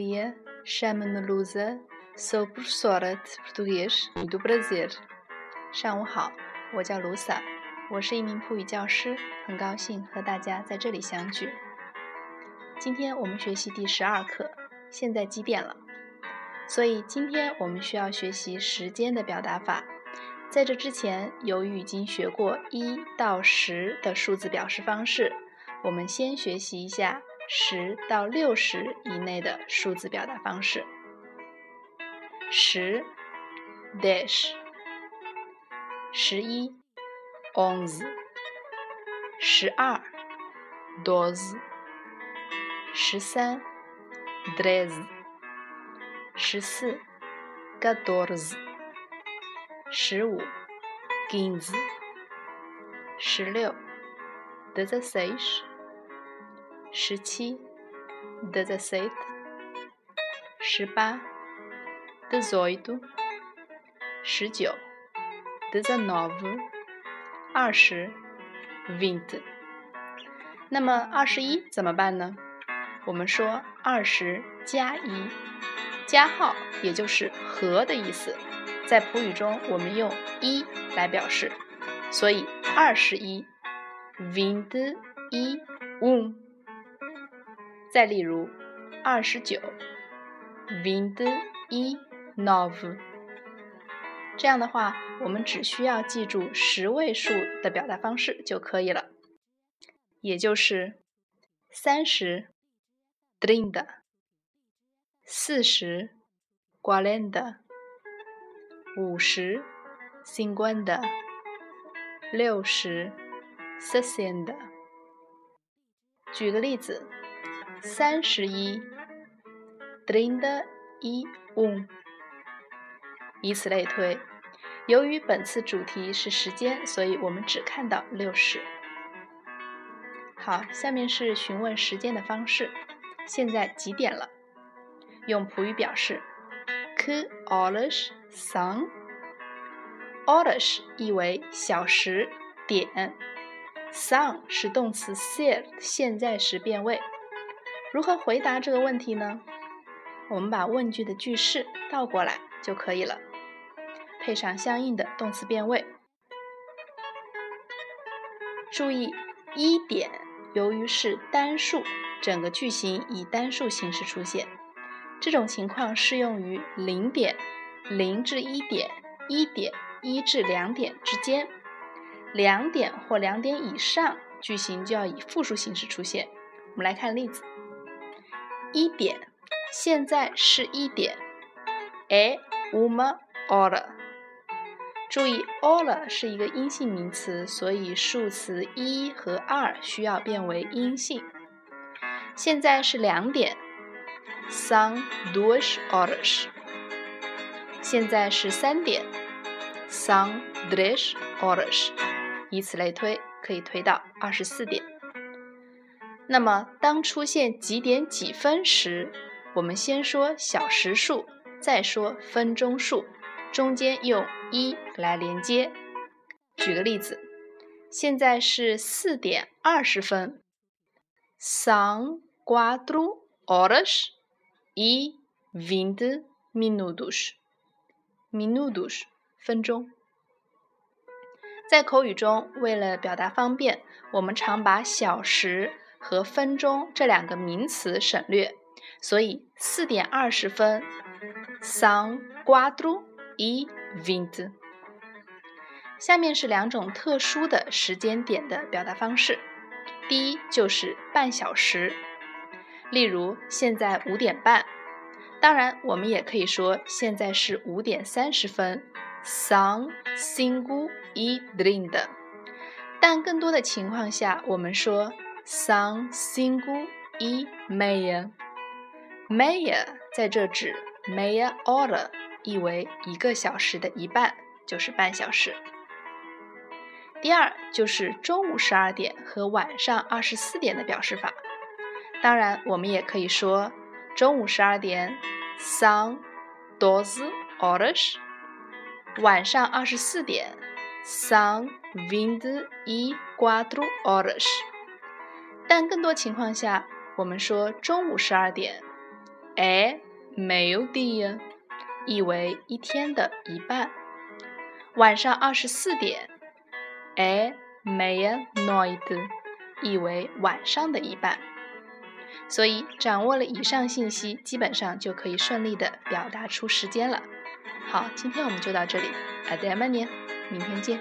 dia, chamo-me Lusa, sou professora de português e do Brasil. 上午好，我叫卢萨，我是一名葡语教师，很高兴和大家在这里相聚。今天我们学习第十二课，现在几点了？所以今天我们需要学习时间的表达法。在这之前，由于已经学过一到十的数字表示方式，我们先学习一下十到六十以内的数字表达方式。十，dash；十一，onze；十二，doze；十三，treze；十四，quatorze。十五，quinze；十六，dezesseis；十七，dezessete；十八，dezoito；十九，dezenove；二十，vinte。那么二十一怎么办呢？我们说二十加一，加号也就是和的意思。在普语中，我们用一来表示，所以二十一，vinte e um。再例如，二十九，vinte e nove。这样的话，我们只需要记住十位数的表达方式就可以了，也就是三十，trinta；四十，quarenta。五十，cinquenta；六十，sessenta。举个例子，三十一，trinta e um。以此类推。由于本次主题是时间，所以我们只看到六十。好，下面是询问时间的方式。现在几点了？用葡语表示：que horas？São，horas 意为小时、点。São 是动词 ser 现在时变位。如何回答这个问题呢？我们把问句的句式倒过来就可以了，配上相应的动词变位。注意一点，由于是单数，整个句型以单数形式出现。这种情况适用于零点。零至一点，一点一至两点之间，两点或两点以上，句型就要以复数形式出现。我们来看例子：一点，现在是一点。É uma hora。注意，hora 是一个阴性名词，所以数词一和二需要变为阴性。现在是两点。São duas horas。现在是三点，são três horas，以此类推，可以推到二十四点。那么，当出现几点几分时，我们先说小时数，再说分钟数，中间用一来连接。举个例子，现在是四点二十分，são quatro horas e vinte minutos。Minutos 分钟，在口语中，为了表达方便，我们常把小时和分钟这两个名词省略，所以四点二十分，são quatro e vinte。下面是两种特殊的时间点的表达方式，第一就是半小时，例如现在五点半。当然，我们也可以说现在是五点三十分，são cinco e trinta。但更多的情况下，我们说 são cinco e meia。meia 在这指 meia hora，意为一个小时的一半，就是半小时。第二就是中午十二点和晚上二十四点的表示法。当然，我们也可以说。中午十二点，são doze horas。晚上二十四点，sun vinte e quatro horas。但更多情况下，我们说中午十二点 é meio-dia，意为一天的一半。晚上二十四点，é meia-noite，意为晚上的一半。所以掌握了以上信息，基本上就可以顺利的表达出时间了。好，今天我们就到这里，阿德曼尼，明天见。